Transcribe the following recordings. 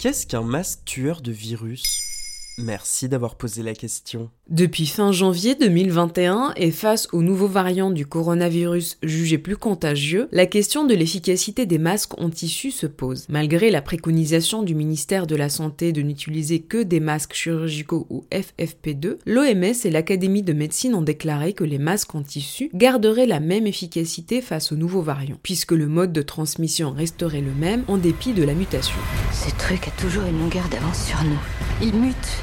Qu'est-ce qu'un masque tueur de virus? Merci d'avoir posé la question. Depuis fin janvier 2021 et face aux nouveaux variants du coronavirus jugés plus contagieux, la question de l'efficacité des masques en tissu se pose. Malgré la préconisation du ministère de la Santé de n'utiliser que des masques chirurgicaux ou FFP2, l'OMS et l'Académie de médecine ont déclaré que les masques en tissu garderaient la même efficacité face aux nouveaux variants, puisque le mode de transmission resterait le même en dépit de la mutation. Ce truc a toujours une longueur d'avance sur nous. Il mute.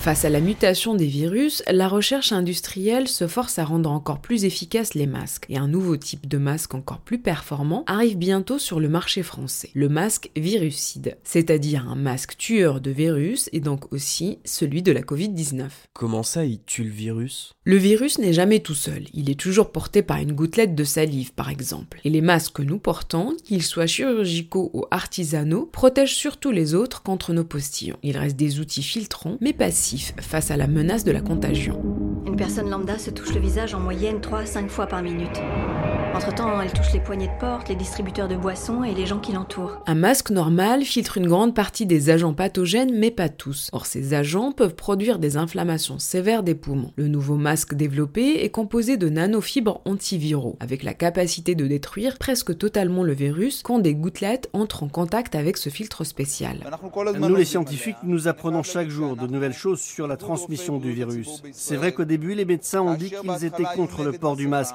Face à la mutation des virus, la recherche industrielle se force à rendre encore plus efficaces les masques, et un nouveau type de masque encore plus performant arrive bientôt sur le marché français, le masque virucide, c'est-à-dire un masque tueur de virus et donc aussi celui de la Covid-19. Comment ça, il tue le virus? Le virus n'est jamais tout seul, il est toujours porté par une gouttelette de salive par exemple, et les masques que nous portons, qu'ils soient chirurgicaux ou artisanaux, protègent surtout les autres contre nos postillons. Il reste des outils filtrants, mais face à la menace de la contagion. Une personne lambda se touche le visage en moyenne 3 à 5 fois par minute. Entre-temps, elle touche les poignées de porte, les distributeurs de boissons et les gens qui l'entourent. Un masque normal filtre une grande partie des agents pathogènes, mais pas tous. Or, ces agents peuvent produire des inflammations sévères des poumons. Le nouveau masque développé est composé de nanofibres antiviraux, avec la capacité de détruire presque totalement le virus quand des gouttelettes entrent en contact avec ce filtre spécial. Nous, les scientifiques, nous apprenons chaque jour de nouvelles choses sur la transmission du virus. C'est vrai qu'au début, les médecins ont dit qu'ils étaient contre le port du masque,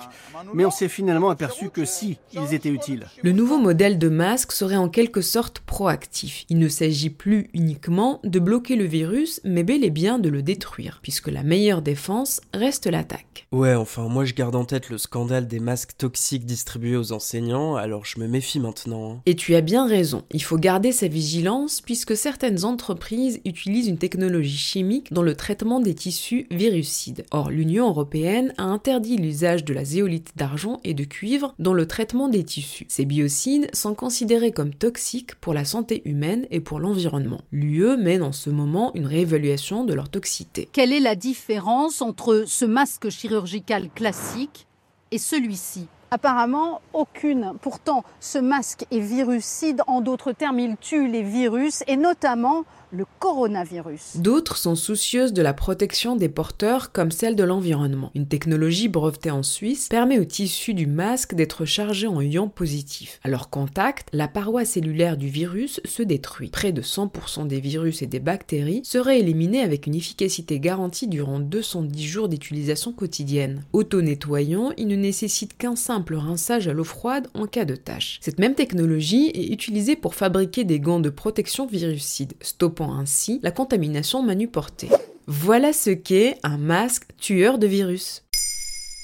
mais on s'est finalement aperçu que si, ils étaient utiles. Le nouveau modèle de masque serait en quelque sorte proactif. Il ne s'agit plus uniquement de bloquer le virus, mais bel et bien de le détruire, puisque la meilleure défense reste l'attaque. Ouais, enfin, moi je garde en tête le scandale des masques toxiques distribués aux enseignants, alors je me méfie maintenant. Hein. Et tu as bien raison, il faut garder sa vigilance, puisque certaines entreprises utilisent une technologie chimique dans le traitement des tissus virucides. Or, l'Union européenne a interdit l'usage de la zéolite d'argent et de cuivre dans le traitement des tissus. Ces biocides sont considérés comme toxiques pour la santé humaine et pour l'environnement. L'UE mène en ce moment une réévaluation de leur toxicité. Quelle est la différence entre ce masque chirurgical classique et celui-ci? Apparemment, aucune. Pourtant, ce masque est virucide. En d'autres termes, il tue les virus et notamment le coronavirus. D'autres sont soucieuses de la protection des porteurs comme celle de l'environnement. Une technologie brevetée en Suisse permet au tissu du masque d'être chargé en ions positifs. À leur contact, la paroi cellulaire du virus se détruit. Près de 100% des virus et des bactéries seraient éliminés avec une efficacité garantie durant 210 jours d'utilisation quotidienne. Auto-nettoyant, il ne nécessite qu'un simple rinçage à l'eau froide en cas de tâche. Cette même technologie est utilisée pour fabriquer des gants de protection virucide, stoppant ainsi la contamination manuportée. Voilà ce qu'est un masque tueur de virus.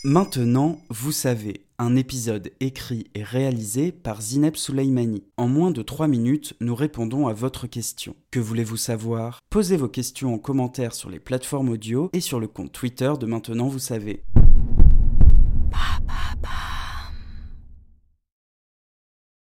Maintenant, vous savez, un épisode écrit et réalisé par Zineb Souleimani. En moins de 3 minutes, nous répondons à votre question. Que voulez-vous savoir? Posez vos questions en commentaire sur les plateformes audio et sur le compte Twitter de Maintenant, vous savez.